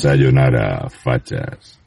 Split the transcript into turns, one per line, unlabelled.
Sayonara, fachas.